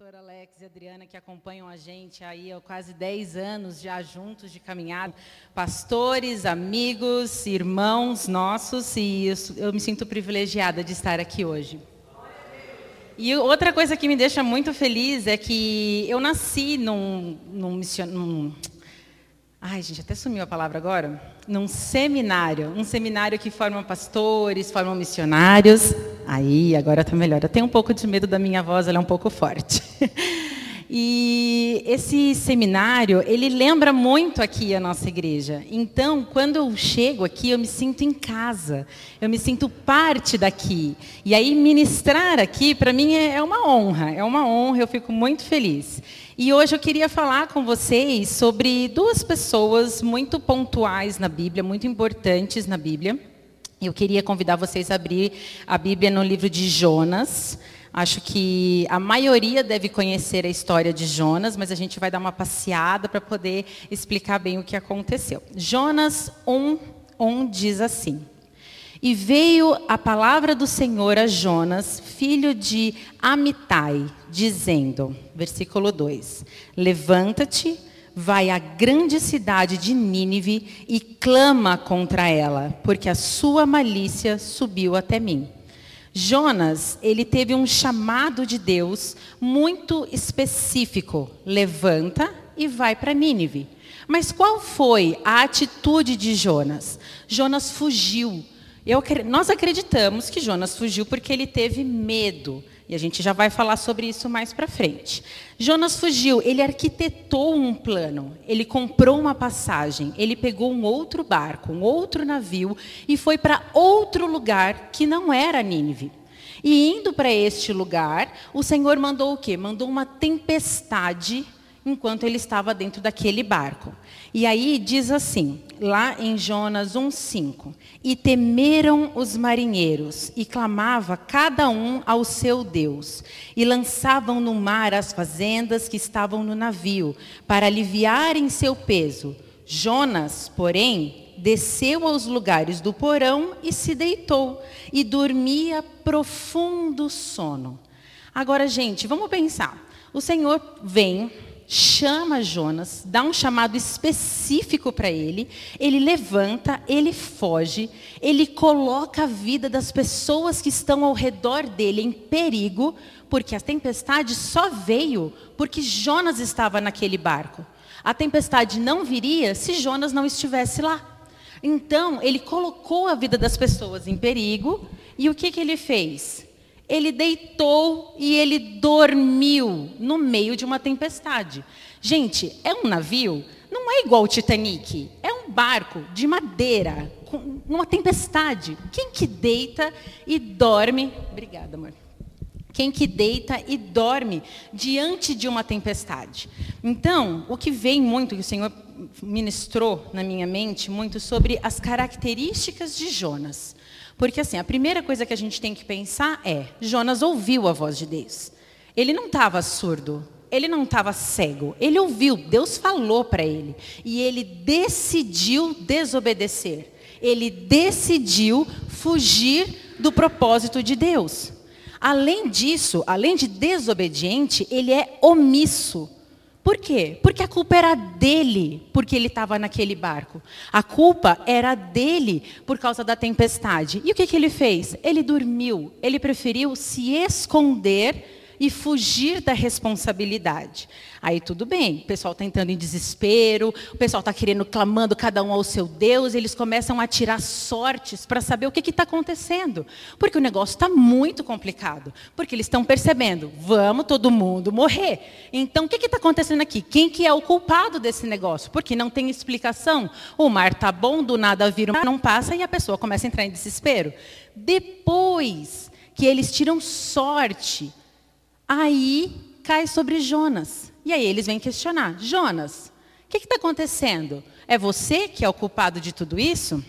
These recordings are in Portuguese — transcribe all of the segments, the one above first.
pastor Alex e Adriana que acompanham a gente aí há quase 10 anos já juntos de caminhada, pastores, amigos, irmãos nossos, e eu, eu me sinto privilegiada de estar aqui hoje. E outra coisa que me deixa muito feliz é que eu nasci num, num, num Ai, gente, até sumiu a palavra agora. Num seminário. Um seminário que forma pastores, forma missionários. Aí, agora está melhor. Eu tenho um pouco de medo da minha voz, ela é um pouco forte. E esse seminário, ele lembra muito aqui a nossa igreja. Então, quando eu chego aqui, eu me sinto em casa. Eu me sinto parte daqui. E aí, ministrar aqui, para mim, é uma honra. É uma honra, eu fico muito feliz. E hoje eu queria falar com vocês sobre duas pessoas muito pontuais na Bíblia, muito importantes na Bíblia. Eu queria convidar vocês a abrir a Bíblia no livro de Jonas. Acho que a maioria deve conhecer a história de Jonas, mas a gente vai dar uma passeada para poder explicar bem o que aconteceu. Jonas 1, 1 diz assim: E veio a palavra do Senhor a Jonas, filho de Amitai, dizendo, versículo 2: Levanta-te, vai à grande cidade de Nínive e clama contra ela, porque a sua malícia subiu até mim. Jonas, ele teve um chamado de Deus muito específico. Levanta e vai para Nínive. Mas qual foi a atitude de Jonas? Jonas fugiu. Eu, nós acreditamos que Jonas fugiu porque ele teve medo. E a gente já vai falar sobre isso mais para frente. Jonas fugiu, ele arquitetou um plano, ele comprou uma passagem, ele pegou um outro barco, um outro navio e foi para outro lugar que não era Nínive. E indo para este lugar, o Senhor mandou o quê? Mandou uma tempestade enquanto ele estava dentro daquele barco. E aí diz assim, lá em Jonas 1:5, e temeram os marinheiros e clamava cada um ao seu Deus, e lançavam no mar as fazendas que estavam no navio, para aliviarem seu peso. Jonas, porém, desceu aos lugares do porão e se deitou, e dormia profundo sono. Agora, gente, vamos pensar. O Senhor vem chama Jonas, dá um chamado específico para ele, ele levanta, ele foge, ele coloca a vida das pessoas que estão ao redor dele em perigo, porque a tempestade só veio porque Jonas estava naquele barco. A tempestade não viria se Jonas não estivesse lá. Então, ele colocou a vida das pessoas em perigo, e o que, que ele fez? Ele deitou e ele dormiu no meio de uma tempestade. Gente, é um navio, não é igual o Titanic, é um barco de madeira, com uma tempestade. Quem que deita e dorme? Obrigada, amor. Quem que deita e dorme diante de uma tempestade? Então, o que vem muito, que o Senhor ministrou na minha mente, muito sobre as características de Jonas. Porque assim, a primeira coisa que a gente tem que pensar é: Jonas ouviu a voz de Deus. Ele não estava surdo, ele não estava cego, ele ouviu, Deus falou para ele. E ele decidiu desobedecer. Ele decidiu fugir do propósito de Deus. Além disso, além de desobediente, ele é omisso. Por quê? Porque a culpa era dele, porque ele estava naquele barco. A culpa era dele por causa da tempestade. E o que, que ele fez? Ele dormiu. Ele preferiu se esconder e fugir da responsabilidade. Aí tudo bem, o pessoal está entrando em desespero, o pessoal está querendo, clamando cada um ao seu Deus, eles começam a tirar sortes para saber o que está acontecendo. Porque o negócio está muito complicado. Porque eles estão percebendo, vamos todo mundo morrer. Então o que está acontecendo aqui? Quem que é o culpado desse negócio? Porque não tem explicação. O mar está bom, do nada vira, não passa e a pessoa começa a entrar em desespero. Depois que eles tiram sorte, Aí cai sobre Jonas. E aí eles vêm questionar: Jonas, o que está acontecendo? É você que é o culpado de tudo isso?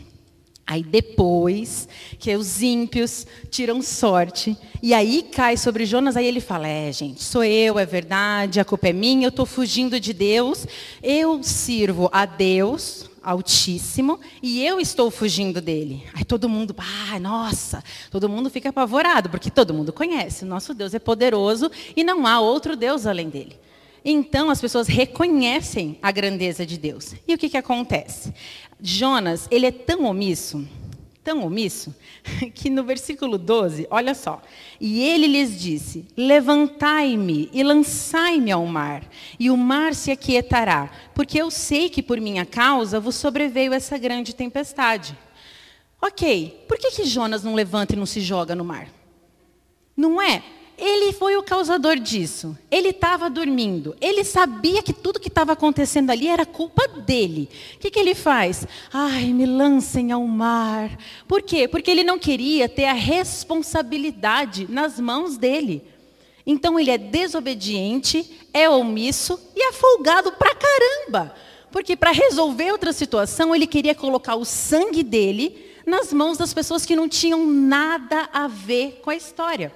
Aí depois que os ímpios tiram sorte, e aí cai sobre Jonas, aí ele fala: É, gente, sou eu, é verdade, a culpa é minha, eu estou fugindo de Deus, eu sirvo a Deus, Altíssimo e eu estou fugindo dele. Aí todo mundo, ah, nossa, todo mundo fica apavorado, porque todo mundo conhece, o nosso Deus é poderoso e não há outro Deus além dele. Então as pessoas reconhecem a grandeza de Deus. E o que, que acontece? Jonas, ele é tão omisso, tão omisso, que no versículo 12, olha só. E ele lhes disse: Levantai-me e lançai-me ao mar, e o mar se aquietará, porque eu sei que por minha causa vos sobreveio essa grande tempestade. Ok, por que, que Jonas não levanta e não se joga no mar? Não é? Ele foi o causador disso. Ele estava dormindo. Ele sabia que tudo que estava acontecendo ali era culpa dele. O que, que ele faz? Ai, me lancem ao mar. Por quê? Porque ele não queria ter a responsabilidade nas mãos dele. Então ele é desobediente, é omisso e é folgado pra caramba. Porque para resolver outra situação, ele queria colocar o sangue dele nas mãos das pessoas que não tinham nada a ver com a história.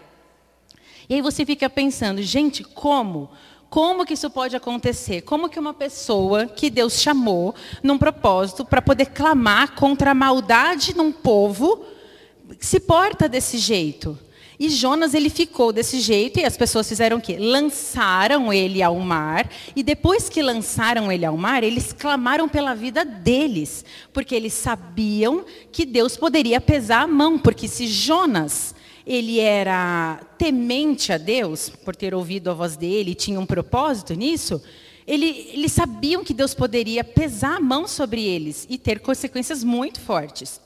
E aí você fica pensando, gente, como? Como que isso pode acontecer? Como que uma pessoa que Deus chamou num propósito para poder clamar contra a maldade num povo se porta desse jeito? E Jonas ele ficou desse jeito e as pessoas fizeram o quê? Lançaram ele ao mar e depois que lançaram ele ao mar, eles clamaram pela vida deles, porque eles sabiam que Deus poderia pesar a mão, porque se Jonas ele era temente a Deus, por ter ouvido a voz dele, tinha um propósito nisso, ele, eles sabiam que Deus poderia pesar a mão sobre eles e ter consequências muito fortes.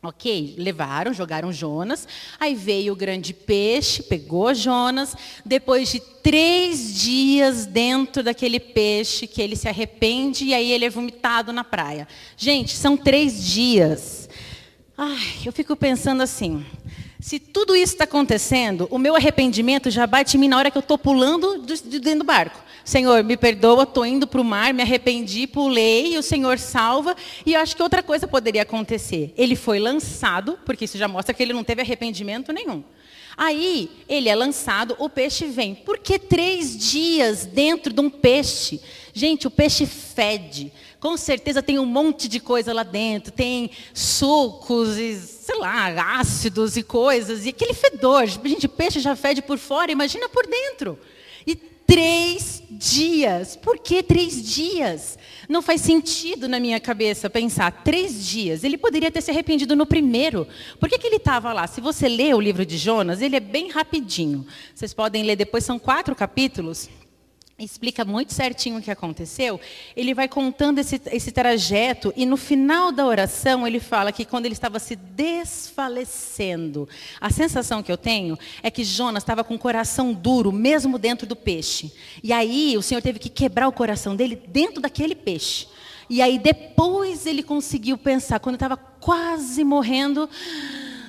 Ok, levaram, jogaram Jonas, aí veio o grande peixe, pegou Jonas, depois de três dias dentro daquele peixe, que ele se arrepende e aí ele é vomitado na praia. Gente, são três dias. Ai, eu fico pensando assim, se tudo isso está acontecendo, o meu arrependimento já bate em mim na hora que eu estou pulando de dentro do barco. Senhor, me perdoa, estou indo para o mar, me arrependi, pulei, o Senhor salva. E eu acho que outra coisa poderia acontecer. Ele foi lançado, porque isso já mostra que ele não teve arrependimento nenhum. Aí ele é lançado, o peixe vem. Por que três dias dentro de um peixe? Gente, o peixe fede. Com certeza tem um monte de coisa lá dentro. Tem sucos e, sei lá, ácidos e coisas. E aquele fedor. Gente, peixe já fede por fora, imagina por dentro. E três dias. Por que três dias? Não faz sentido na minha cabeça pensar três dias. Ele poderia ter se arrependido no primeiro. Por que, que ele estava lá? Se você lê o livro de Jonas, ele é bem rapidinho. Vocês podem ler depois, são quatro capítulos explica muito certinho o que aconteceu, ele vai contando esse, esse trajeto e no final da oração ele fala que quando ele estava se desfalecendo, a sensação que eu tenho é que Jonas estava com o coração duro, mesmo dentro do peixe. E aí o Senhor teve que quebrar o coração dele dentro daquele peixe. E aí depois ele conseguiu pensar, quando estava quase morrendo,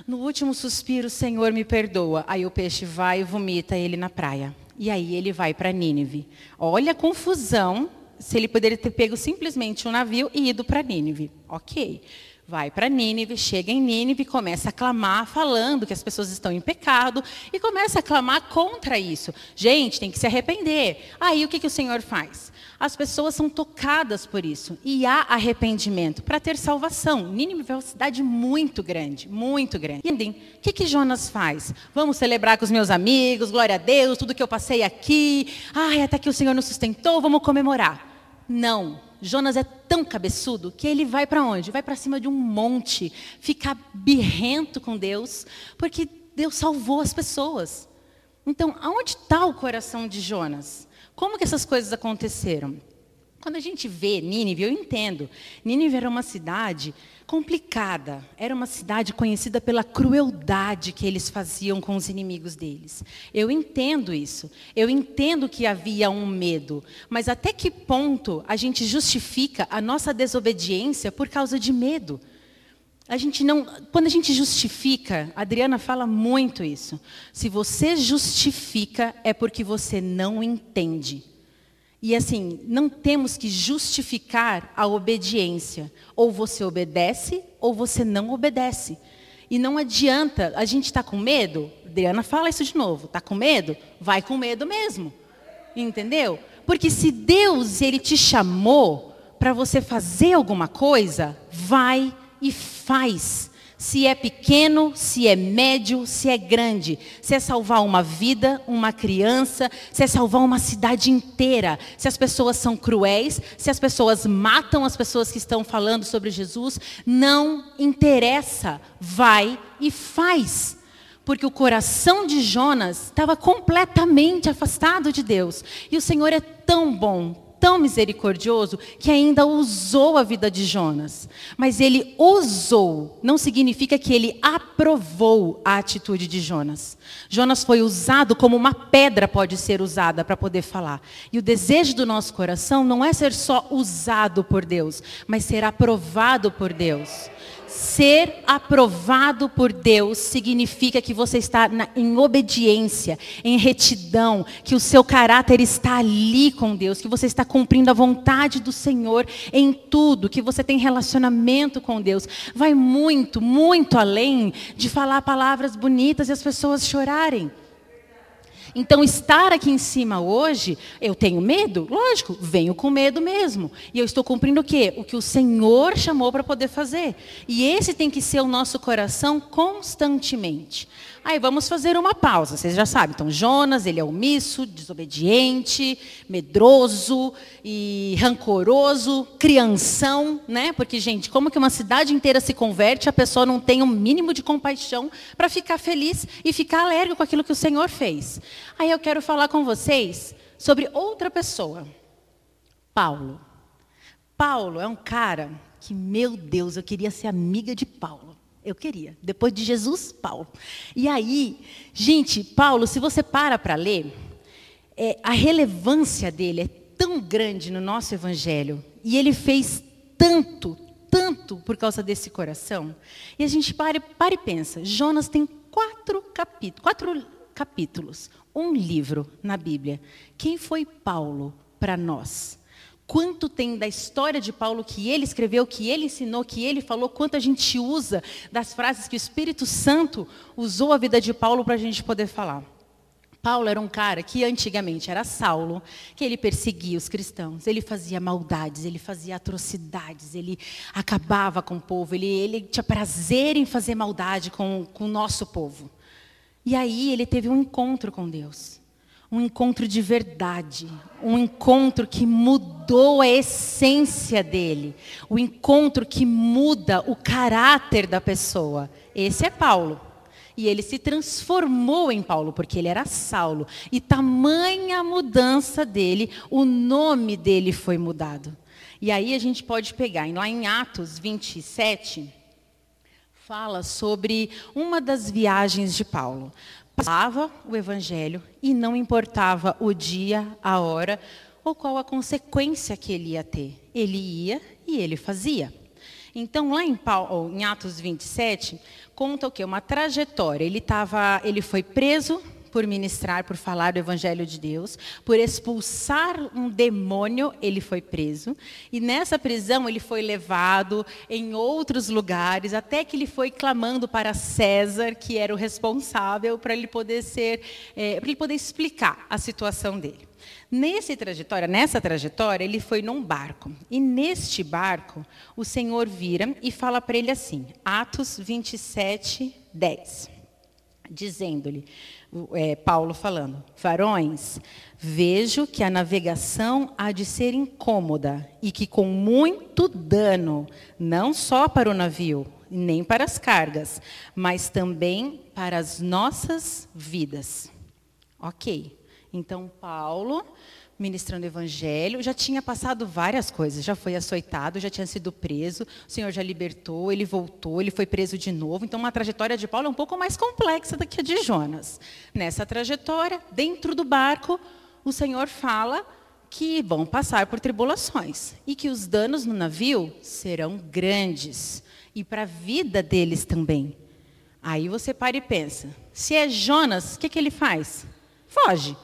no último suspiro, Senhor me perdoa. Aí o peixe vai e vomita ele na praia. E aí ele vai para Nínive. Olha a confusão se ele poderia ter pego simplesmente um navio e ido para Nínive. Ok. Vai para Nínive, chega em Nínive, começa a clamar, falando que as pessoas estão em pecado, e começa a clamar contra isso. Gente, tem que se arrepender. Aí o que, que o Senhor faz? As pessoas são tocadas por isso. E há arrependimento para ter salvação. Nínive é uma cidade muito grande, muito grande. E o que, que Jonas faz? Vamos celebrar com os meus amigos, glória a Deus, tudo que eu passei aqui. Ai, até que o Senhor nos sustentou, vamos comemorar. Não. Jonas é tão cabeçudo que ele vai para onde? Vai para cima de um monte, ficar birrento com Deus, porque Deus salvou as pessoas. Então, aonde está o coração de Jonas? Como que essas coisas aconteceram? Quando a gente vê Nínive, eu entendo. Nínive era uma cidade complicada. Era uma cidade conhecida pela crueldade que eles faziam com os inimigos deles. Eu entendo isso. Eu entendo que havia um medo. Mas até que ponto a gente justifica a nossa desobediência por causa de medo? A gente não, quando a gente justifica, a Adriana fala muito isso. Se você justifica é porque você não entende. E assim, não temos que justificar a obediência. Ou você obedece ou você não obedece. E não adianta, a gente está com medo? Adriana fala isso de novo. Está com medo? Vai com medo mesmo. Entendeu? Porque se Deus ele te chamou para você fazer alguma coisa, vai e faz. Se é pequeno, se é médio, se é grande. Se é salvar uma vida, uma criança, se é salvar uma cidade inteira. Se as pessoas são cruéis, se as pessoas matam as pessoas que estão falando sobre Jesus, não interessa. Vai e faz porque o coração de Jonas estava completamente afastado de Deus. E o Senhor é tão bom, tão misericordioso que ainda usou a vida de Jonas. Mas ele usou, não significa que ele aprovou a atitude de Jonas. Jonas foi usado como uma pedra pode ser usada para poder falar. E o desejo do nosso coração não é ser só usado por Deus, mas ser aprovado por Deus. Ser aprovado por Deus significa que você está na, em obediência, em retidão, que o seu caráter está ali com Deus, que você está cumprindo a vontade do Senhor em tudo, que você tem relacionamento com Deus. Vai muito, muito além de falar palavras bonitas e as pessoas chorarem. Então, estar aqui em cima hoje, eu tenho medo? Lógico, venho com medo mesmo. E eu estou cumprindo o quê? O que o Senhor chamou para poder fazer. E esse tem que ser o nosso coração constantemente. Aí vamos fazer uma pausa, vocês já sabem. Então, Jonas, ele é omisso, desobediente, medroso e rancoroso, crianção, né? Porque, gente, como que uma cidade inteira se converte, a pessoa não tem um mínimo de compaixão para ficar feliz e ficar alegre com aquilo que o Senhor fez. Aí eu quero falar com vocês sobre outra pessoa. Paulo. Paulo é um cara que, meu Deus, eu queria ser amiga de Paulo. Eu queria. Depois de Jesus, Paulo. E aí, gente, Paulo, se você para para ler, é, a relevância dele é tão grande no nosso evangelho. E ele fez tanto, tanto por causa desse coração. E a gente para, para e pensa: Jonas tem quatro capítulos, quatro capítulos, um livro na Bíblia. Quem foi Paulo para nós? Quanto tem da história de Paulo que ele escreveu, que ele ensinou, que ele falou, quanto a gente usa das frases que o Espírito Santo usou a vida de Paulo para a gente poder falar. Paulo era um cara que antigamente era Saulo, que ele perseguia os cristãos, ele fazia maldades, ele fazia atrocidades, ele acabava com o povo, ele, ele tinha prazer em fazer maldade com, com o nosso povo. E aí ele teve um encontro com Deus um encontro de verdade, um encontro que mudou a essência dele, o um encontro que muda o caráter da pessoa. Esse é Paulo. E ele se transformou em Paulo, porque ele era Saulo. E tamanha mudança dele, o nome dele foi mudado. E aí a gente pode pegar, lá em Atos 27, fala sobre uma das viagens de Paulo falava o evangelho e não importava o dia, a hora ou qual a consequência que ele ia ter. Ele ia e ele fazia. Então, lá em, Paulo, em Atos 27, conta o quê? Uma trajetória. Ele, tava, ele foi preso por ministrar, por falar do Evangelho de Deus, por expulsar um demônio, ele foi preso. E nessa prisão ele foi levado em outros lugares, até que ele foi clamando para César, que era o responsável, para ele poder ser, é, para ele poder explicar a situação dele. Nesse trajetória, nessa trajetória, ele foi num barco. E neste barco, o Senhor vira e fala para ele assim, Atos 27, 10, dizendo-lhe: é, Paulo falando, varões, vejo que a navegação há de ser incômoda e que com muito dano, não só para o navio, nem para as cargas, mas também para as nossas vidas. Ok. Então, Paulo ministrando evangelho, já tinha passado várias coisas, já foi açoitado, já tinha sido preso, o Senhor já libertou, ele voltou, ele foi preso de novo. Então, uma trajetória de Paulo é um pouco mais complexa do que a de Jonas. Nessa trajetória, dentro do barco, o Senhor fala que vão passar por tribulações e que os danos no navio serão grandes e para a vida deles também. Aí você para e pensa: se é Jonas, o que, que ele faz? Foge.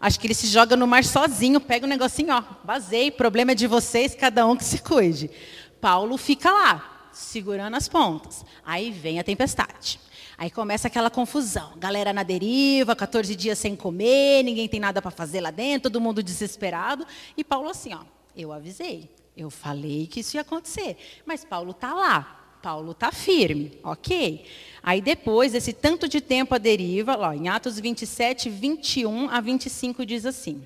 Acho que ele se joga no mar sozinho, pega um negocinho, ó, vazei, problema é de vocês, cada um que se cuide. Paulo fica lá, segurando as pontas. Aí vem a tempestade. Aí começa aquela confusão. Galera na deriva, 14 dias sem comer, ninguém tem nada para fazer lá dentro, todo mundo desesperado. E Paulo assim, ó, eu avisei. Eu falei que isso ia acontecer. Mas Paulo está lá. Paulo está firme, ok? Aí depois, esse tanto de tempo a deriva, ó, em Atos 27, 21 a 25 diz assim.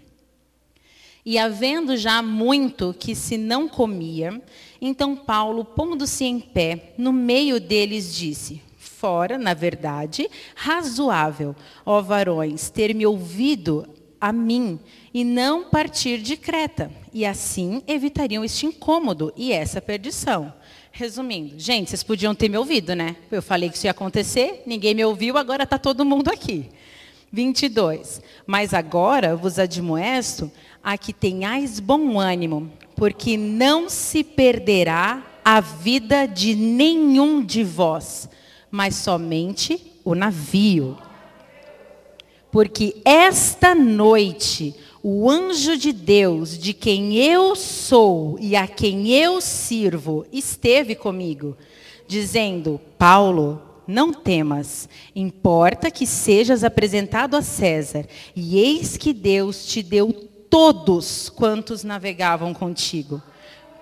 E havendo já muito que se não comia, então Paulo, pondo-se em pé, no meio deles disse: Fora, na verdade, razoável, ó varões, ter me ouvido a mim e não partir de Creta. E assim evitariam este incômodo e essa perdição. Resumindo, gente, vocês podiam ter me ouvido, né? Eu falei que isso ia acontecer, ninguém me ouviu, agora está todo mundo aqui. 22. Mas agora vos admoesto a que tenhais bom ânimo, porque não se perderá a vida de nenhum de vós, mas somente o navio. Porque esta noite o anjo de Deus, de quem eu sou e a quem eu sirvo, esteve comigo, dizendo: Paulo, não temas, importa que sejas apresentado a César, e eis que Deus te deu todos quantos navegavam contigo.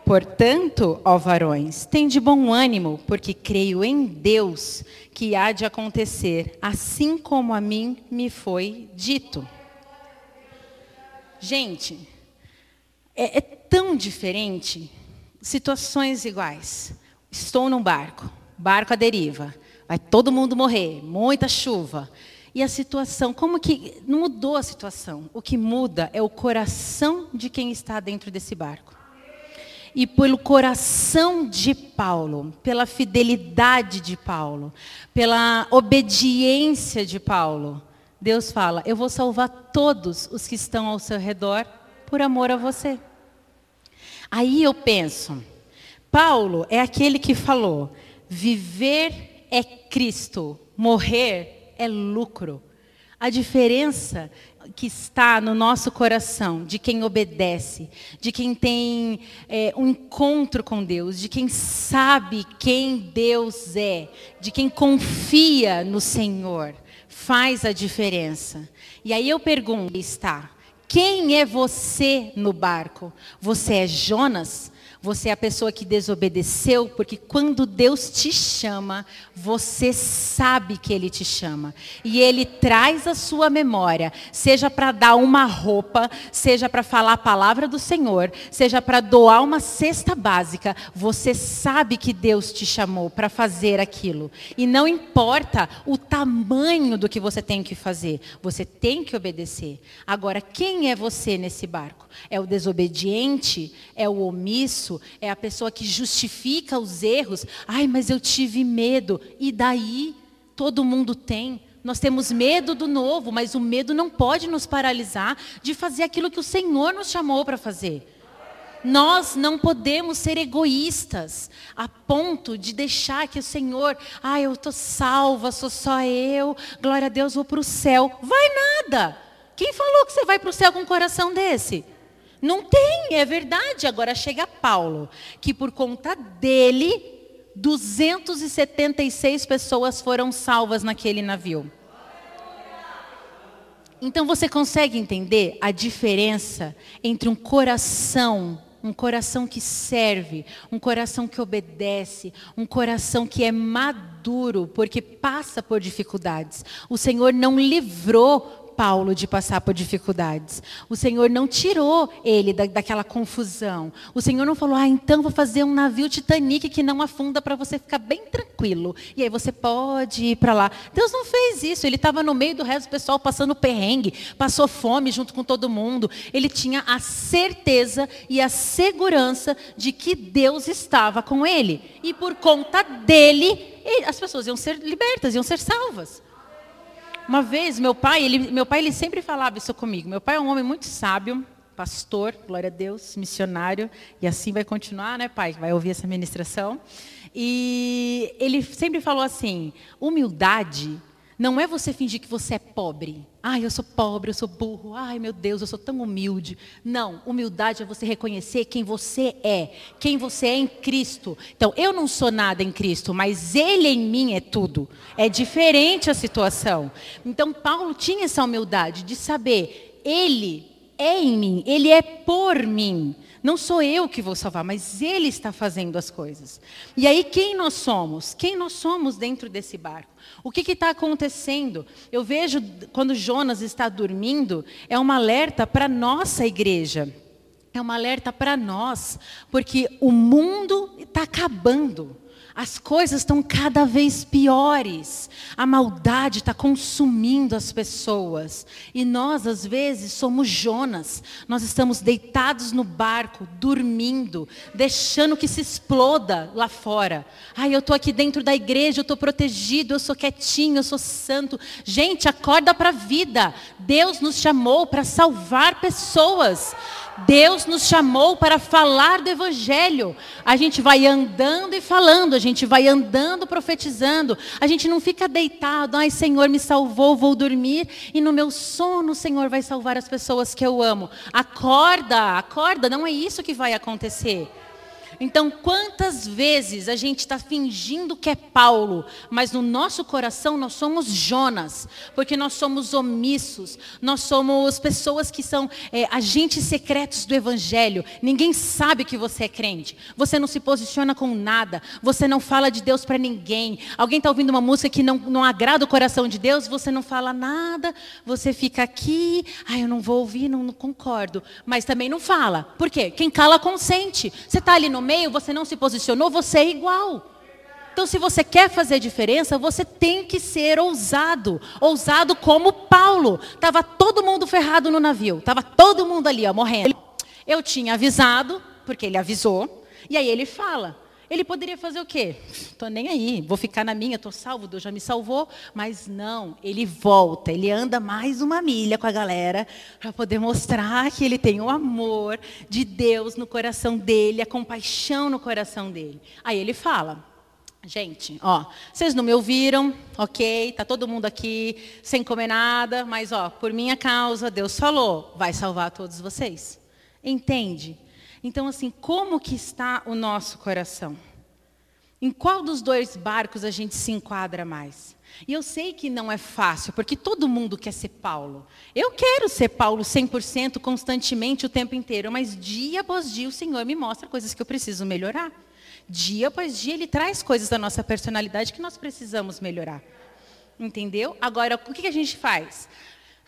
Portanto, ó varões, tende bom ânimo, porque creio em Deus que há de acontecer, assim como a mim me foi dito. Gente, é, é tão diferente, situações iguais. Estou num barco, barco à deriva, vai todo mundo morrer, muita chuva. E a situação, como que não mudou a situação? O que muda é o coração de quem está dentro desse barco. E pelo coração de Paulo, pela fidelidade de Paulo, pela obediência de Paulo, Deus fala: Eu vou salvar todos os que estão ao seu redor por amor a você. Aí eu penso, Paulo é aquele que falou: viver é Cristo, morrer é lucro. A diferença que está no nosso coração, de quem obedece, de quem tem é, um encontro com Deus, de quem sabe quem Deus é, de quem confia no Senhor, faz a diferença. E aí eu pergunto, está, quem é você no barco? Você é Jonas? Você é a pessoa que desobedeceu, porque quando Deus te chama, você sabe que Ele te chama. E Ele traz a sua memória, seja para dar uma roupa, seja para falar a palavra do Senhor, seja para doar uma cesta básica. Você sabe que Deus te chamou para fazer aquilo. E não importa o tamanho do que você tem que fazer, você tem que obedecer. Agora, quem é você nesse barco? É o desobediente? É o omisso? Isso é a pessoa que justifica os erros. Ai, mas eu tive medo. E daí? Todo mundo tem. Nós temos medo do novo, mas o medo não pode nos paralisar de fazer aquilo que o Senhor nos chamou para fazer. Nós não podemos ser egoístas a ponto de deixar que o Senhor, ah, eu estou salva, sou só eu, glória a Deus, vou para o céu. Vai nada. Quem falou que você vai para o céu com um coração desse? Não tem, é verdade. Agora chega Paulo, que por conta dele, 276 pessoas foram salvas naquele navio. Então você consegue entender a diferença entre um coração, um coração que serve, um coração que obedece, um coração que é maduro, porque passa por dificuldades. O Senhor não livrou Paulo de passar por dificuldades. O Senhor não tirou ele da, daquela confusão. O Senhor não falou, ah, então vou fazer um navio Titanic que não afunda para você ficar bem tranquilo. E aí você pode ir para lá. Deus não fez isso. Ele estava no meio do resto do pessoal passando perrengue, passou fome junto com todo mundo. Ele tinha a certeza e a segurança de que Deus estava com ele. E por conta dele, as pessoas iam ser libertas, iam ser salvas. Uma vez, meu pai, ele, meu pai ele sempre falava isso comigo. Meu pai é um homem muito sábio, pastor, glória a Deus, missionário, e assim vai continuar, né, pai? Vai ouvir essa ministração. E ele sempre falou assim: humildade não é você fingir que você é pobre. Ai, eu sou pobre, eu sou burro. Ai, meu Deus, eu sou tão humilde. Não, humildade é você reconhecer quem você é, quem você é em Cristo. Então, eu não sou nada em Cristo, mas Ele em mim é tudo. É diferente a situação. Então, Paulo tinha essa humildade de saber, Ele é em mim, ele é por mim. Não sou eu que vou salvar, mas Ele está fazendo as coisas. E aí, quem nós somos? Quem nós somos dentro desse barco? O que está acontecendo? Eu vejo quando Jonas está dormindo, é uma alerta para nossa igreja. É uma alerta para nós, porque o mundo está acabando. As coisas estão cada vez piores. A maldade está consumindo as pessoas. E nós, às vezes, somos Jonas. Nós estamos deitados no barco, dormindo, deixando que se exploda lá fora. Ai, eu estou aqui dentro da igreja, eu estou protegido, eu sou quietinho, eu sou santo. Gente, acorda para a vida. Deus nos chamou para salvar pessoas. Deus nos chamou para falar do Evangelho. A gente vai andando e falando, a gente vai andando profetizando. A gente não fica deitado, ai Senhor me salvou, vou dormir e no meu sono o Senhor vai salvar as pessoas que eu amo. Acorda, acorda, não é isso que vai acontecer. Então, quantas vezes a gente está fingindo que é Paulo, mas no nosso coração nós somos Jonas, porque nós somos omissos, nós somos pessoas que são é, agentes secretos do Evangelho. Ninguém sabe que você é crente, você não se posiciona com nada, você não fala de Deus para ninguém. Alguém está ouvindo uma música que não, não agrada o coração de Deus, você não fala nada, você fica aqui, ah, eu não vou ouvir, não, não concordo, mas também não fala. Por quê? Quem cala consente. Você está ali no meio, você não se posicionou, você é igual. Então, se você quer fazer diferença, você tem que ser ousado. Ousado como Paulo. Estava todo mundo ferrado no navio. Estava todo mundo ali, ó, morrendo. Eu tinha avisado, porque ele avisou. E aí ele fala. Ele poderia fazer o quê? Estou nem aí, vou ficar na minha, estou salvo, Deus já me salvou. Mas não, ele volta, ele anda mais uma milha com a galera para poder mostrar que ele tem o amor de Deus no coração dele, a compaixão no coração dele. Aí ele fala, Gente, ó, vocês não me ouviram, ok? Tá todo mundo aqui sem comer nada, mas ó, por minha causa, Deus falou, vai salvar todos vocês. Entende? Então, assim, como que está o nosso coração? Em qual dos dois barcos a gente se enquadra mais? E eu sei que não é fácil, porque todo mundo quer ser Paulo. Eu quero ser Paulo 100% constantemente o tempo inteiro, mas dia após dia o Senhor me mostra coisas que eu preciso melhorar. Dia após dia ele traz coisas da nossa personalidade que nós precisamos melhorar. Entendeu? Agora, o que a gente faz?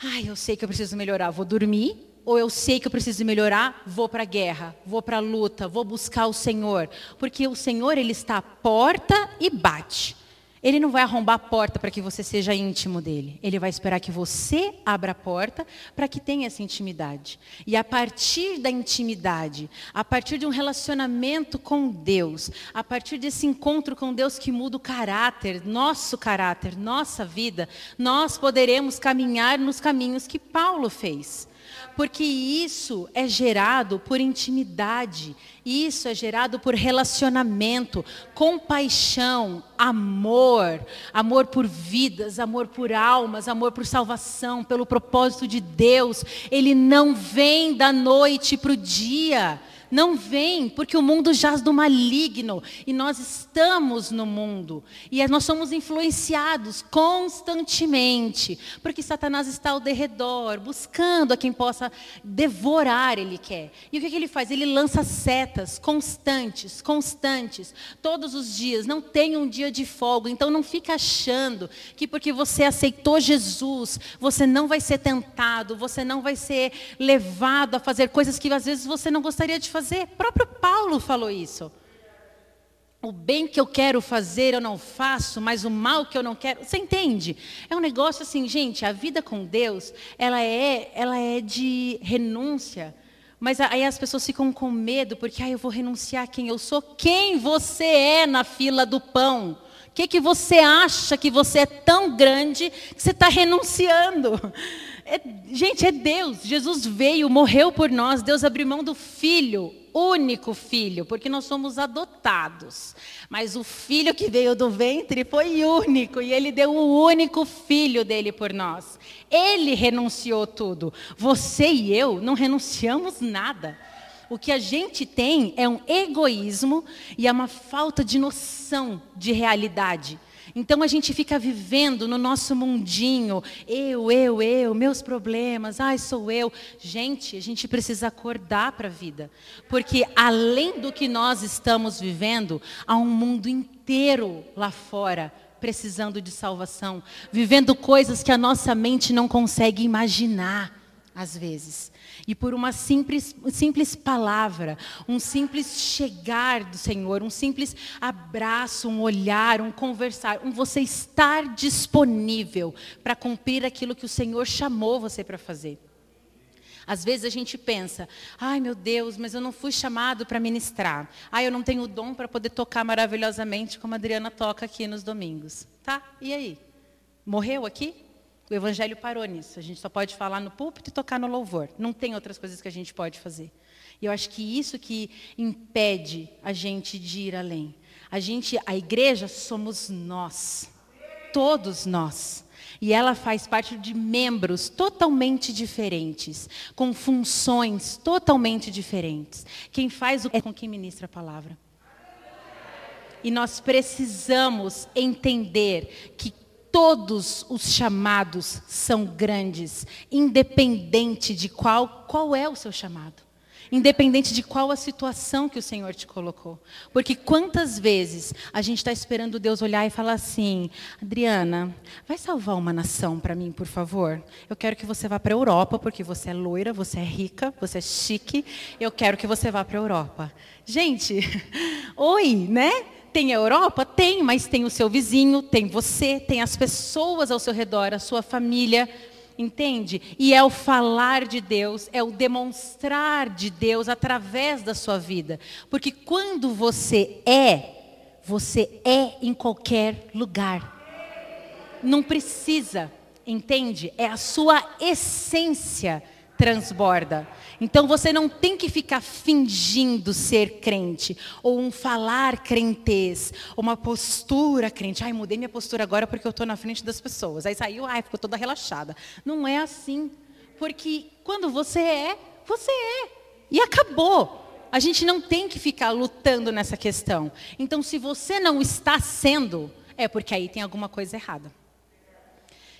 Ai, eu sei que eu preciso melhorar, vou dormir, ou eu sei que eu preciso melhorar, vou para a guerra, vou para a luta, vou buscar o Senhor. Porque o Senhor, Ele está à porta e bate. Ele não vai arrombar a porta para que você seja íntimo dele. Ele vai esperar que você abra a porta para que tenha essa intimidade. E a partir da intimidade, a partir de um relacionamento com Deus, a partir desse encontro com Deus que muda o caráter, nosso caráter, nossa vida, nós poderemos caminhar nos caminhos que Paulo fez. Porque isso é gerado por intimidade, isso é gerado por relacionamento, compaixão, amor, amor por vidas, amor por almas, amor por salvação, pelo propósito de Deus. Ele não vem da noite para o dia. Não vem, porque o mundo jaz do maligno e nós estamos no mundo. E é, nós somos influenciados constantemente, porque Satanás está ao derredor, buscando a quem possa devorar, ele quer. E o que, que ele faz? Ele lança setas constantes, constantes, todos os dias. Não tem um dia de folga. Então não fica achando que porque você aceitou Jesus, você não vai ser tentado, você não vai ser levado a fazer coisas que às vezes você não gostaria de fazer fazer. Próprio Paulo falou isso. O bem que eu quero fazer eu não faço, mas o mal que eu não quero. Você entende? É um negócio assim, gente, a vida com Deus, ela é, ela é de renúncia. Mas aí as pessoas ficam com medo, porque ah, eu vou renunciar a quem eu sou. Quem você é na fila do pão? O que, que você acha que você é tão grande que você está renunciando? É, gente, é Deus. Jesus veio, morreu por nós. Deus abriu mão do filho, único filho, porque nós somos adotados. Mas o filho que veio do ventre foi único e ele deu o único filho dele por nós. Ele renunciou tudo. Você e eu não renunciamos nada. O que a gente tem é um egoísmo e é uma falta de noção de realidade. Então a gente fica vivendo no nosso mundinho, eu, eu, eu, meus problemas, ai, sou eu. Gente, a gente precisa acordar para a vida. Porque além do que nós estamos vivendo, há um mundo inteiro lá fora precisando de salvação, vivendo coisas que a nossa mente não consegue imaginar, às vezes. E por uma simples, simples palavra, um simples chegar do Senhor, um simples abraço, um olhar, um conversar, um você estar disponível para cumprir aquilo que o Senhor chamou você para fazer. Às vezes a gente pensa, ai meu Deus, mas eu não fui chamado para ministrar. Ai, eu não tenho o dom para poder tocar maravilhosamente como a Adriana toca aqui nos domingos. Tá, e aí? Morreu aqui? O evangelho parou nisso. A gente só pode falar no púlpito e tocar no louvor. Não tem outras coisas que a gente pode fazer. E eu acho que isso que impede a gente de ir além. A gente, a igreja somos nós. Todos nós. E ela faz parte de membros totalmente diferentes, com funções totalmente diferentes. Quem faz o é com quem ministra a palavra. E nós precisamos entender que todos os chamados são grandes, independente de qual qual é o seu chamado independente de qual a situação que o Senhor te colocou. Porque quantas vezes a gente está esperando Deus olhar e falar assim: Adriana, vai salvar uma nação para mim, por favor? Eu quero que você vá para a Europa, porque você é loira, você é rica, você é chique. Eu quero que você vá para a Europa. Gente, oi, né? Tem a Europa? Tem, mas tem o seu vizinho, tem você, tem as pessoas ao seu redor, a sua família. Entende? E é o falar de Deus, é o demonstrar de Deus através da sua vida. Porque quando você é, você é em qualquer lugar. Não precisa, entende? É a sua essência transborda. Então você não tem que ficar fingindo ser crente, ou um falar crentez, ou uma postura crente. Ai, mudei minha postura agora porque eu estou na frente das pessoas. Aí saiu, ai, ficou toda relaxada. Não é assim. Porque quando você é, você é. E acabou. A gente não tem que ficar lutando nessa questão. Então, se você não está sendo, é porque aí tem alguma coisa errada.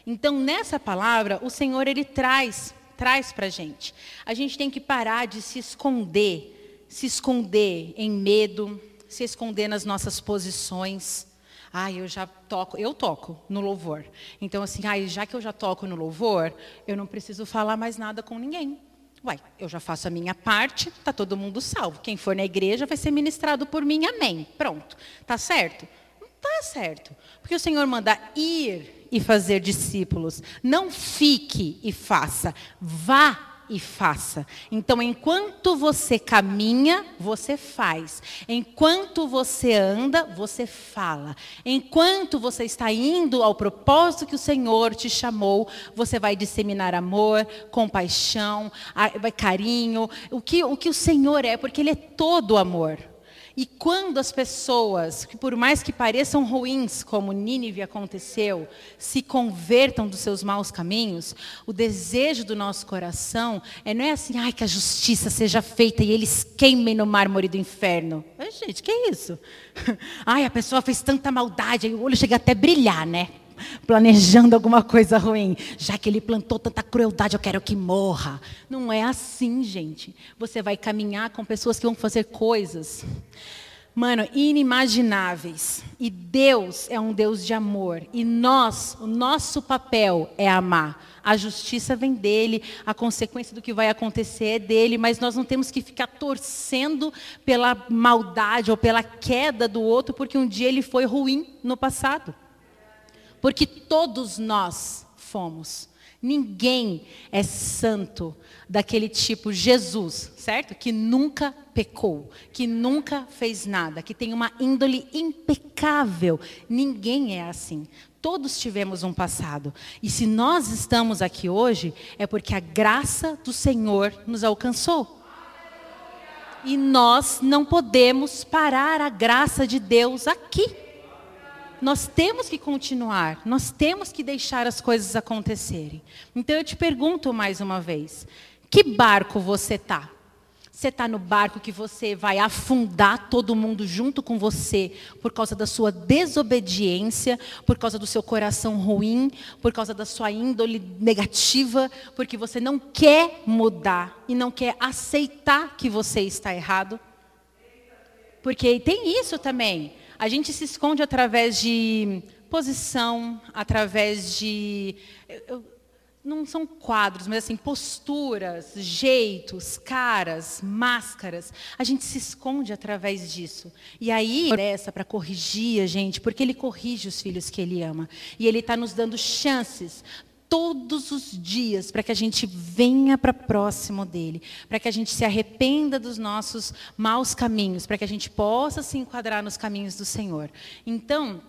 Então, nessa palavra, o Senhor ele traz traz para a gente. A gente tem que parar de se esconder, se esconder em medo, se esconder nas nossas posições. Ah, eu já toco, eu toco no louvor. Então, assim, ah, já que eu já toco no louvor, eu não preciso falar mais nada com ninguém. Uai, eu já faço a minha parte, está todo mundo salvo. Quem for na igreja vai ser ministrado por mim, amém. Pronto. Tá certo? Está certo. Porque o Senhor manda ir e fazer discípulos. Não fique e faça, vá e faça. Então, enquanto você caminha, você faz. Enquanto você anda, você fala. Enquanto você está indo ao propósito que o Senhor te chamou, você vai disseminar amor, compaixão, carinho, o que o, que o Senhor é, porque Ele é todo amor. E quando as pessoas, que por mais que pareçam ruins, como Nínive aconteceu, se convertam dos seus maus caminhos, o desejo do nosso coração é não é assim, ai, que a justiça seja feita e eles queimem no mármore do inferno. Ai, gente, que é isso? Ai, a pessoa fez tanta maldade, aí o olho chega até a brilhar, né? Planejando alguma coisa ruim. Já que ele plantou tanta crueldade, eu quero que morra. Não é assim, gente. Você vai caminhar com pessoas que vão fazer coisas, mano, inimagináveis. E Deus é um Deus de amor. E nós, o nosso papel é amar. A justiça vem dele, a consequência do que vai acontecer é dele, mas nós não temos que ficar torcendo pela maldade ou pela queda do outro, porque um dia ele foi ruim no passado. Porque todos nós fomos. Ninguém é santo daquele tipo Jesus, certo? Que nunca pecou, que nunca fez nada, que tem uma índole impecável. Ninguém é assim. Todos tivemos um passado. E se nós estamos aqui hoje, é porque a graça do Senhor nos alcançou. E nós não podemos parar a graça de Deus aqui nós temos que continuar, nós temos que deixar as coisas acontecerem. Então eu te pergunto mais uma vez: que barco você está? Você está no barco que você vai afundar todo mundo junto com você por causa da sua desobediência, por causa do seu coração ruim, por causa da sua índole negativa, porque você não quer mudar e não quer aceitar que você está errado. Porque tem isso também. A gente se esconde através de posição, através de. Não são quadros, mas assim, posturas, jeitos, caras, máscaras. A gente se esconde através disso. E aí, essa para corrigir a gente, porque ele corrige os filhos que ele ama. E ele está nos dando chances todos os dias para que a gente venha para próximo dele, para que a gente se arrependa dos nossos maus caminhos, para que a gente possa se enquadrar nos caminhos do Senhor. Então,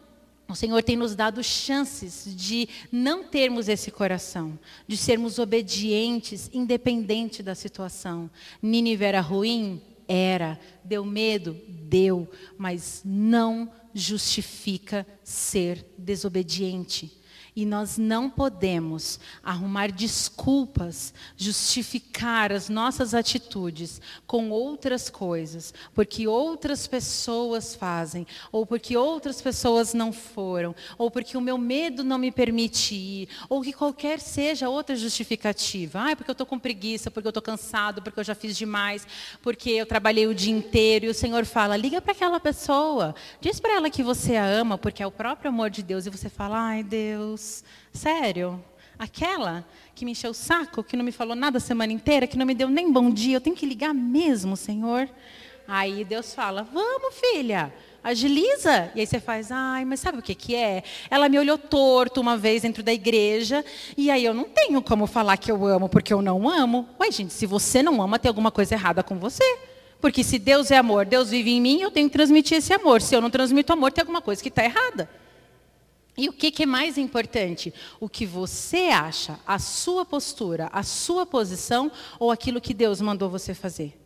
o Senhor tem nos dado chances de não termos esse coração, de sermos obedientes, independente da situação. Nínive era ruim? Era. Deu medo? Deu. Mas não justifica ser desobediente. E nós não podemos arrumar desculpas, justificar as nossas atitudes com outras coisas, porque outras pessoas fazem, ou porque outras pessoas não foram, ou porque o meu medo não me permite ir, ou que qualquer seja outra justificativa. Ah, porque eu estou com preguiça, porque eu estou cansado, porque eu já fiz demais, porque eu trabalhei o dia inteiro. E o Senhor fala: liga para aquela pessoa, diz para ela que você a ama, porque é o próprio amor de Deus. E você fala: ai, Deus. Deus, sério? Aquela que me encheu o saco, que não me falou nada a semana inteira, que não me deu nem bom dia, eu tenho que ligar mesmo, Senhor? Aí Deus fala: Vamos, filha, agiliza. E aí você faz: Ai, mas sabe o que, que é? Ela me olhou torto uma vez dentro da igreja, e aí eu não tenho como falar que eu amo porque eu não amo. Ué, gente, se você não ama, tem alguma coisa errada com você. Porque se Deus é amor, Deus vive em mim, eu tenho que transmitir esse amor. Se eu não transmito amor, tem alguma coisa que está errada. E o que, que, é mais importante? O que você acha, a sua postura, a sua posição ou aquilo que Deus mandou você fazer?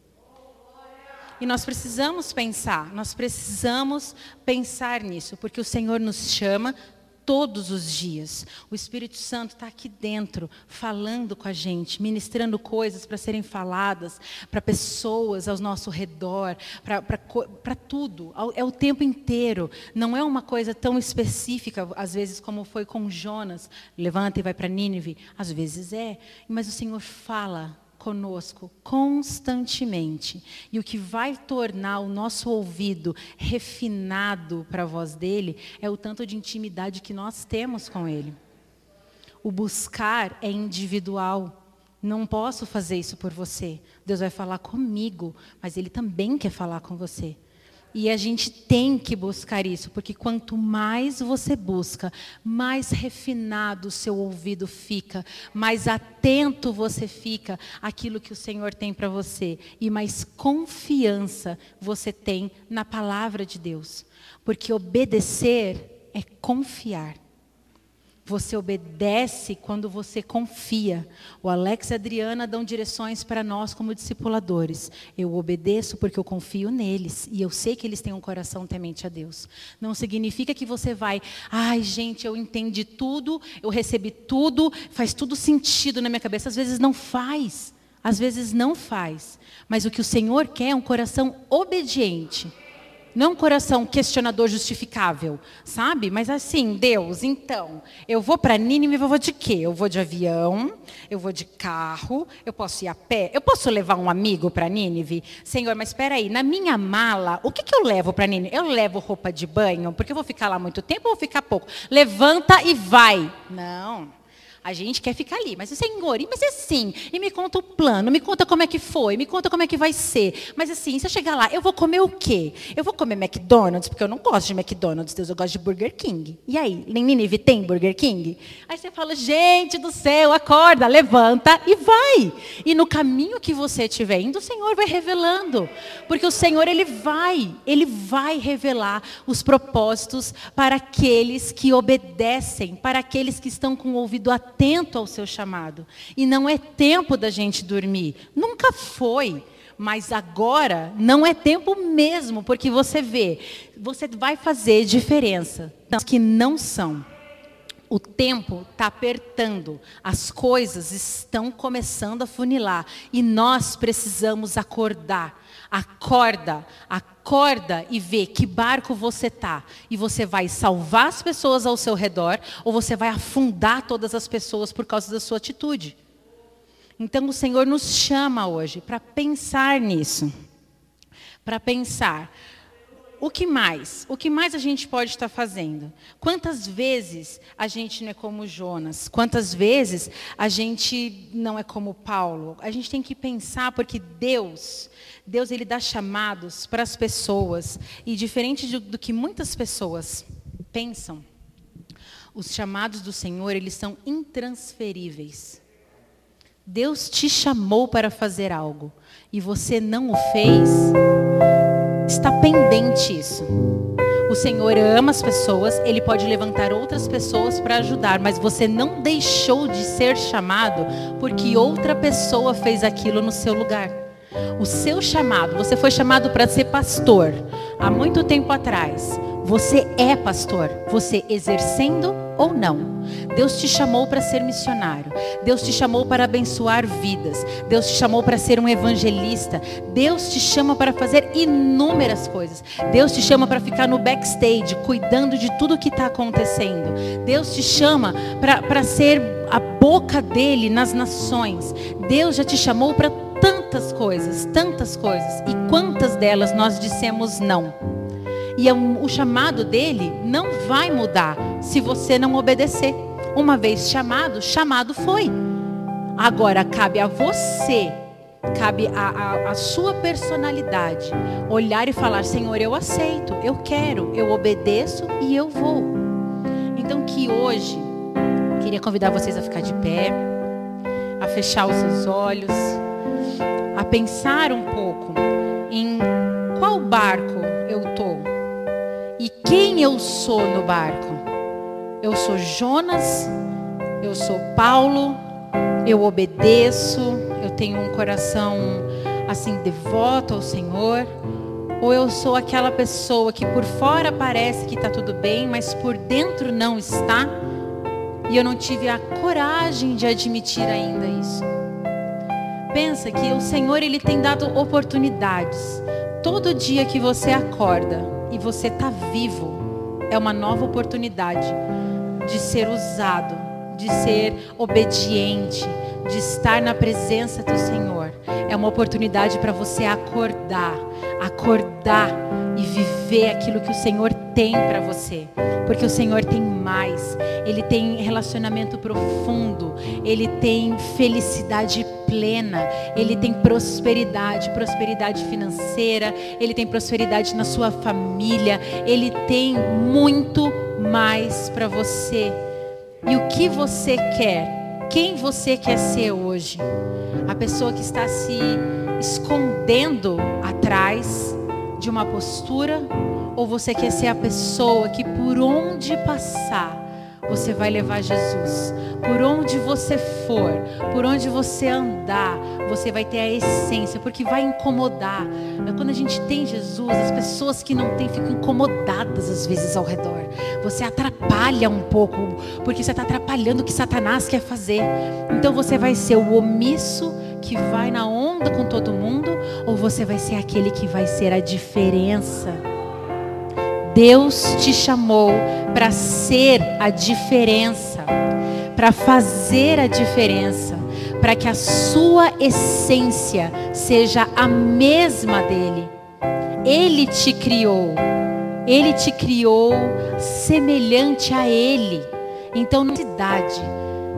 E nós precisamos pensar, nós precisamos pensar nisso, porque o Senhor nos chama todos os dias. O Espírito Santo está aqui dentro, falando com a gente, ministrando coisas para serem faladas para pessoas ao nosso redor, para tudo. É o tempo inteiro. Não é uma coisa tão específica, às vezes, como foi com Jonas. Levanta e vai para Nínive. Às vezes é, mas o Senhor fala conosco constantemente. E o que vai tornar o nosso ouvido refinado para a voz dele é o tanto de intimidade que nós temos com ele. O buscar é individual. Não posso fazer isso por você. Deus vai falar comigo, mas ele também quer falar com você. E a gente tem que buscar isso, porque quanto mais você busca, mais refinado o seu ouvido fica, mais atento você fica àquilo que o Senhor tem para você e mais confiança você tem na palavra de Deus. Porque obedecer é confiar. Você obedece quando você confia. O Alex e a Adriana dão direções para nós como discipuladores. Eu obedeço porque eu confio neles e eu sei que eles têm um coração temente a Deus. Não significa que você vai, ai gente, eu entendi tudo, eu recebi tudo, faz tudo sentido na minha cabeça. Às vezes não faz. Às vezes não faz. Mas o que o Senhor quer é um coração obediente. Não um coração questionador justificável, sabe? Mas assim, Deus, então, eu vou para Nínive, eu vou de quê? Eu vou de avião, eu vou de carro, eu posso ir a pé, eu posso levar um amigo para Nínive? Senhor, mas espera aí, na minha mala, o que, que eu levo para Nínive? Eu levo roupa de banho, porque eu vou ficar lá muito tempo ou vou ficar pouco? Levanta e vai. Não. A gente quer ficar ali. Mas, Senhor, mas assim, e me conta o plano, me conta como é que foi, me conta como é que vai ser. Mas assim, se eu chegar lá, eu vou comer o quê? Eu vou comer McDonald's, porque eu não gosto de McDonald's, Deus, eu gosto de Burger King. E aí, em Ninive tem Burger King? Aí você fala, gente do céu, acorda, levanta e vai. E no caminho que você estiver indo, o Senhor vai revelando. Porque o Senhor, Ele vai, Ele vai revelar os propósitos para aqueles que obedecem, para aqueles que estão com o ouvido atento atento ao seu chamado. E não é tempo da gente dormir. Nunca foi. Mas agora não é tempo mesmo, porque você vê, você vai fazer diferença. Que não são. O tempo está apertando, as coisas estão começando a funilar e nós precisamos acordar. Acorda, acorda e vê que barco você tá e você vai salvar as pessoas ao seu redor ou você vai afundar todas as pessoas por causa da sua atitude. Então o Senhor nos chama hoje para pensar nisso. Para pensar, o que mais? O que mais a gente pode estar fazendo? Quantas vezes a gente não é como Jonas? Quantas vezes a gente não é como Paulo? A gente tem que pensar porque Deus, Deus ele dá chamados para as pessoas e diferente do, do que muitas pessoas pensam, os chamados do Senhor eles são intransferíveis. Deus te chamou para fazer algo e você não o fez está pendente isso. O Senhor ama as pessoas, Ele pode levantar outras pessoas para ajudar, mas você não deixou de ser chamado porque outra pessoa fez aquilo no seu lugar. O seu chamado, você foi chamado para ser pastor há muito tempo atrás. Você é pastor, você exercendo ou não. Deus te chamou para ser missionário. Deus te chamou para abençoar vidas. Deus te chamou para ser um evangelista. Deus te chama para fazer inúmeras coisas. Deus te chama para ficar no backstage, cuidando de tudo que está acontecendo. Deus te chama para ser a boca dele nas nações. Deus já te chamou para tantas coisas, tantas coisas. E quantas delas nós dissemos não? E é o chamado dele não vai mudar se você não obedecer. Uma vez chamado, chamado foi. Agora cabe a você, cabe a, a, a sua personalidade, olhar e falar: Senhor, eu aceito, eu quero, eu obedeço e eu vou. Então, que hoje, queria convidar vocês a ficar de pé, a fechar os seus olhos, a pensar um pouco em qual barco eu estou e quem eu sou no barco. Eu sou Jonas, eu sou Paulo, eu obedeço, eu tenho um coração assim devoto ao Senhor, ou eu sou aquela pessoa que por fora parece que está tudo bem, mas por dentro não está, e eu não tive a coragem de admitir ainda isso. Pensa que o Senhor ele tem dado oportunidades. Todo dia que você acorda, e você está vivo, é uma nova oportunidade de ser usado, de ser obediente, de estar na presença do Senhor. É uma oportunidade para você acordar, acordar e viver aquilo que o Senhor tem para você. Porque o Senhor tem mais. Ele tem relacionamento profundo, ele tem felicidade plena, ele tem prosperidade, prosperidade financeira, ele tem prosperidade na sua família, ele tem muito mais para você. E o que você quer? Quem você quer ser hoje? A pessoa que está se escondendo atrás de uma postura ou você quer ser a pessoa que por onde passar você vai levar Jesus. Por onde você for, por onde você andar, você vai ter a essência, porque vai incomodar. Quando a gente tem Jesus, as pessoas que não têm ficam incomodadas às vezes ao redor. Você atrapalha um pouco, porque você está atrapalhando o que Satanás quer fazer. Então você vai ser o omisso que vai na onda com todo mundo, ou você vai ser aquele que vai ser a diferença. Deus te chamou para ser a diferença, para fazer a diferença, para que a sua essência seja a mesma dele. Ele te criou, ele te criou semelhante a ele. Então, necessidade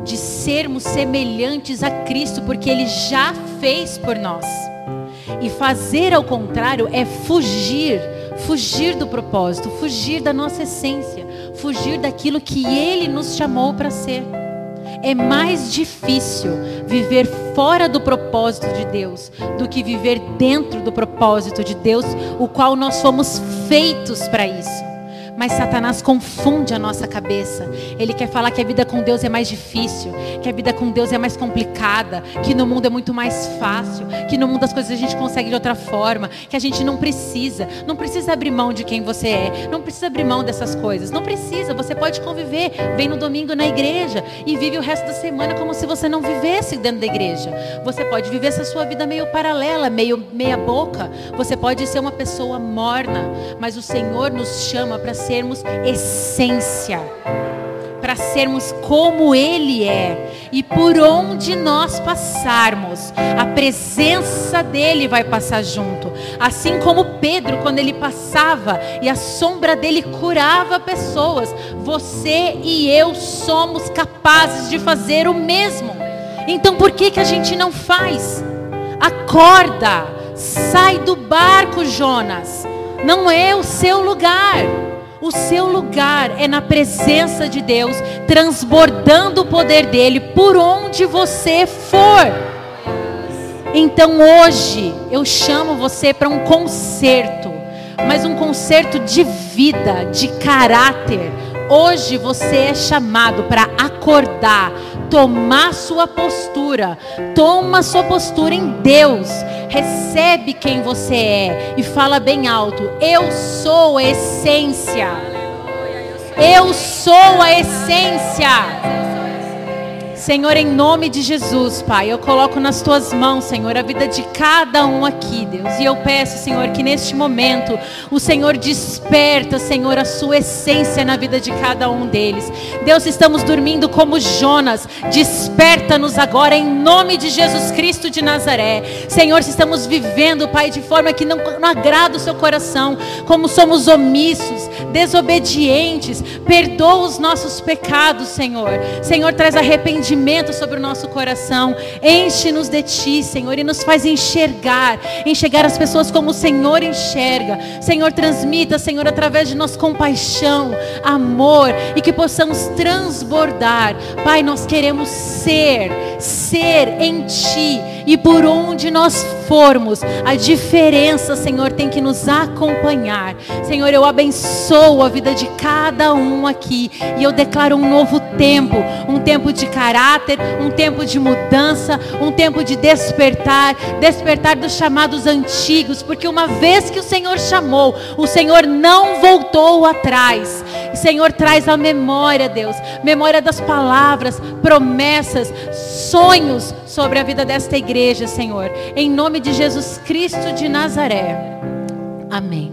de sermos semelhantes a Cristo, porque ele já fez por nós. E fazer ao contrário é fugir fugir do propósito, fugir da nossa essência, fugir daquilo que Ele nos chamou para ser. É mais difícil viver fora do propósito de Deus do que viver dentro do propósito de Deus, o qual nós fomos feitos para isso. Mas Satanás confunde a nossa cabeça. Ele quer falar que a vida com Deus é mais difícil, que a vida com Deus é mais complicada, que no mundo é muito mais fácil, que no mundo as coisas a gente consegue de outra forma, que a gente não precisa, não precisa abrir mão de quem você é, não precisa abrir mão dessas coisas, não precisa, você pode conviver, vem no domingo na igreja e vive o resto da semana como se você não vivesse dentro da igreja. Você pode viver essa sua vida meio paralela, meio meia boca, você pode ser uma pessoa morna, mas o Senhor nos chama para sermos essência, para sermos como Ele é. E por onde nós passarmos, a presença dele vai passar junto. Assim como Pedro, quando ele passava e a sombra dele curava pessoas, você e eu somos capazes de fazer o mesmo. Então por que, que a gente não faz? Acorda, sai do barco, Jonas. Não é o seu lugar. O seu lugar é na presença de Deus, transbordando o poder dele por onde você for. Então hoje eu chamo você para um concerto, mas um concerto de vida, de caráter. Hoje você é chamado para acordar, tomar sua postura, toma sua postura em Deus, recebe quem você é e fala bem alto: Eu sou a essência. Eu sou a essência. Senhor, em nome de Jesus, Pai, eu coloco nas tuas mãos, Senhor, a vida de cada um aqui, Deus. E eu peço, Senhor, que neste momento o Senhor desperta, Senhor, a sua essência na vida de cada um deles. Deus, estamos dormindo como Jonas. Desperta-nos agora em nome de Jesus Cristo de Nazaré. Senhor, se estamos vivendo, Pai, de forma que não, não agrada o seu coração, como somos omissos, desobedientes, perdoa os nossos pecados, Senhor. Senhor, traz arrependimento entendimento sobre o nosso coração. Enche-nos de Ti, Senhor, e nos faz enxergar, enxergar as pessoas como o Senhor enxerga. Senhor, transmita, Senhor, através de nós compaixão, amor e que possamos transbordar. Pai, nós queremos ser, ser em Ti e por onde nós formos, a diferença, Senhor, tem que nos acompanhar. Senhor, eu abençoo a vida de cada um aqui e eu declaro um novo tempo, um tempo de caráter, um tempo de mudança, um tempo de despertar, despertar dos chamados antigos, porque uma vez que o Senhor chamou, o Senhor não voltou atrás. Senhor, traz a memória, Deus, memória das palavras, promessas, sonhos sobre a vida desta igreja, Senhor. Em nome de Jesus Cristo de Nazaré. Amém.